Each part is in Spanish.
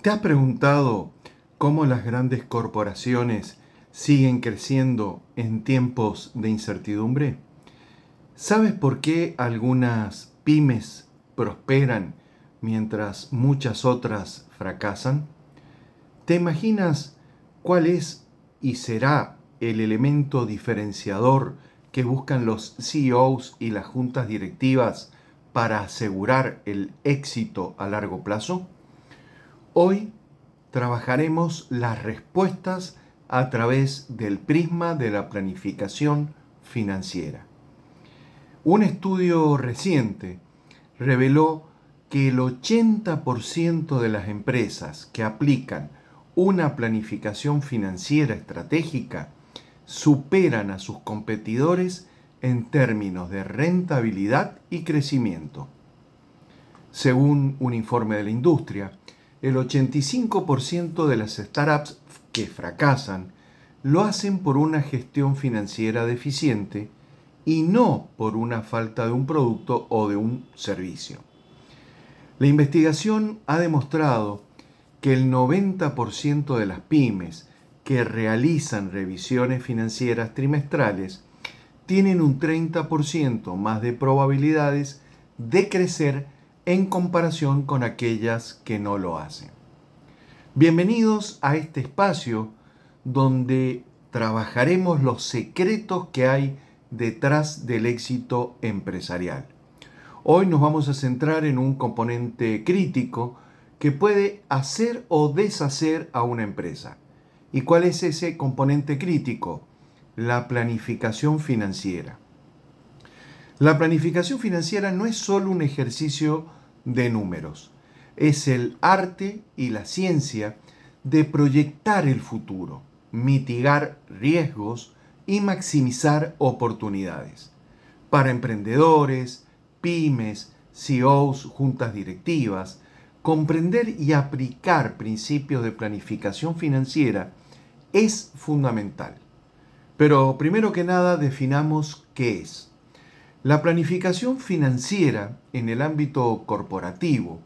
¿Te has preguntado cómo las grandes corporaciones siguen creciendo en tiempos de incertidumbre? ¿Sabes por qué algunas pymes prosperan mientras muchas otras fracasan? ¿Te imaginas cuál es y será el elemento diferenciador que buscan los CEOs y las juntas directivas para asegurar el éxito a largo plazo? Hoy trabajaremos las respuestas a través del prisma de la planificación financiera. Un estudio reciente reveló que el 80% de las empresas que aplican una planificación financiera estratégica superan a sus competidores en términos de rentabilidad y crecimiento. Según un informe de la industria, el 85% de las startups que fracasan lo hacen por una gestión financiera deficiente y no por una falta de un producto o de un servicio. La investigación ha demostrado que el 90% de las pymes que realizan revisiones financieras trimestrales tienen un 30% más de probabilidades de crecer en comparación con aquellas que no lo hacen. Bienvenidos a este espacio donde trabajaremos los secretos que hay detrás del éxito empresarial. Hoy nos vamos a centrar en un componente crítico que puede hacer o deshacer a una empresa. ¿Y cuál es ese componente crítico? La planificación financiera. La planificación financiera no es solo un ejercicio de números. Es el arte y la ciencia de proyectar el futuro, mitigar riesgos y maximizar oportunidades. Para emprendedores, pymes, CEOs, juntas directivas, comprender y aplicar principios de planificación financiera es fundamental. Pero primero que nada definamos qué es. La planificación financiera en el ámbito corporativo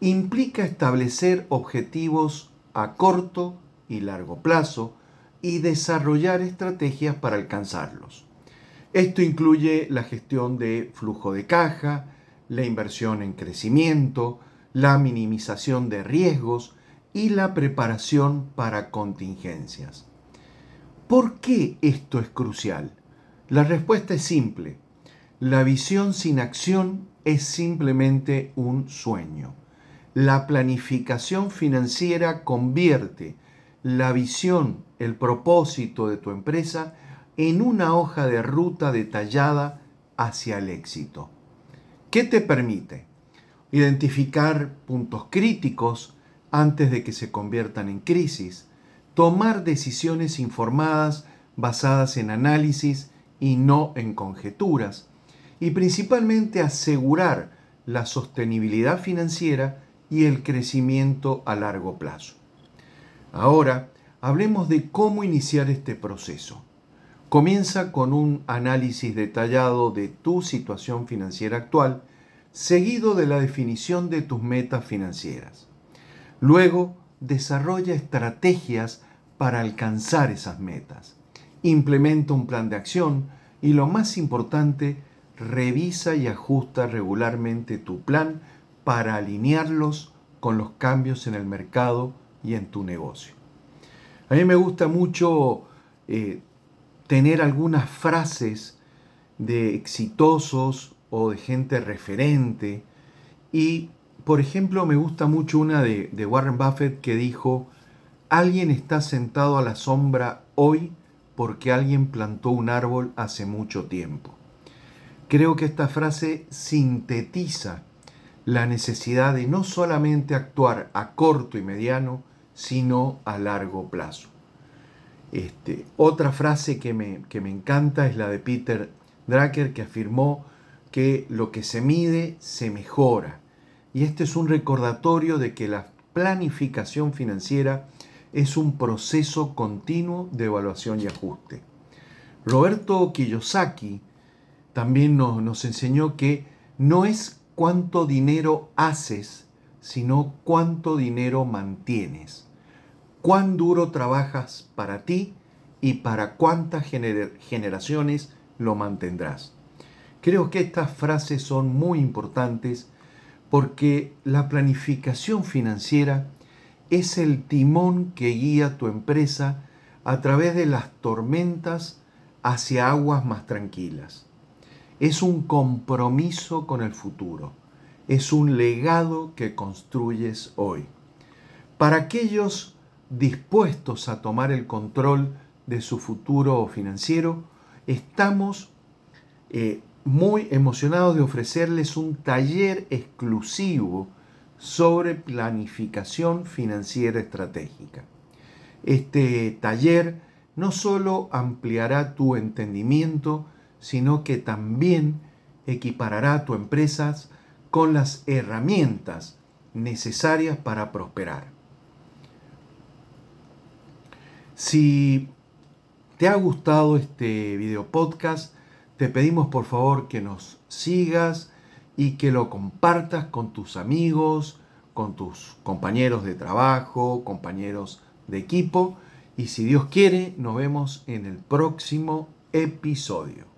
implica establecer objetivos a corto y largo plazo y desarrollar estrategias para alcanzarlos. Esto incluye la gestión de flujo de caja, la inversión en crecimiento, la minimización de riesgos y la preparación para contingencias. ¿Por qué esto es crucial? La respuesta es simple la visión sin acción es simplemente un sueño. La planificación financiera convierte la visión, el propósito de tu empresa en una hoja de ruta detallada hacia el éxito. ¿Qué te permite? Identificar puntos críticos antes de que se conviertan en crisis, tomar decisiones informadas basadas en análisis y no en conjeturas, y principalmente asegurar la sostenibilidad financiera y el crecimiento a largo plazo. Ahora, hablemos de cómo iniciar este proceso. Comienza con un análisis detallado de tu situación financiera actual, seguido de la definición de tus metas financieras. Luego, desarrolla estrategias para alcanzar esas metas. Implementa un plan de acción y lo más importante, revisa y ajusta regularmente tu plan para alinearlos con los cambios en el mercado y en tu negocio. A mí me gusta mucho eh, tener algunas frases de exitosos o de gente referente y, por ejemplo, me gusta mucho una de, de Warren Buffett que dijo, alguien está sentado a la sombra hoy porque alguien plantó un árbol hace mucho tiempo. Creo que esta frase sintetiza la necesidad de no solamente actuar a corto y mediano, sino a largo plazo. Este, otra frase que me, que me encanta es la de Peter Drucker, que afirmó que lo que se mide se mejora. Y este es un recordatorio de que la planificación financiera es un proceso continuo de evaluación y ajuste. Roberto Kiyosaki también nos, enseñó que no es cuánto dinero haces, sino cuánto dinero mantienes, cuán duro trabajas para ti y para cuántas generaciones lo mantendrás. Creo que estas frases son muy importantes porque la planificación financiera es el timón que guía tu empresa a través de las tormentas hacia aguas más tranquilas. Es un compromiso con el futuro, es un legado que construyes hoy. Para aquellos dispuestos a tomar el control de su futuro financiero, estamos eh, muy emocionados de ofrecerles un taller exclusivo sobre planificación financiera estratégica. Este taller no solo ampliará tu entendimiento, sino que también equiparará tu empresa con las herramientas necesarias para prosperar. Si te ha gustado este video podcast, te pedimos por favor que nos sigas y que lo compartas con tus amigos, con tus compañeros de trabajo, compañeros de equipo. Y si Dios quiere, nos vemos en el próximo episodio.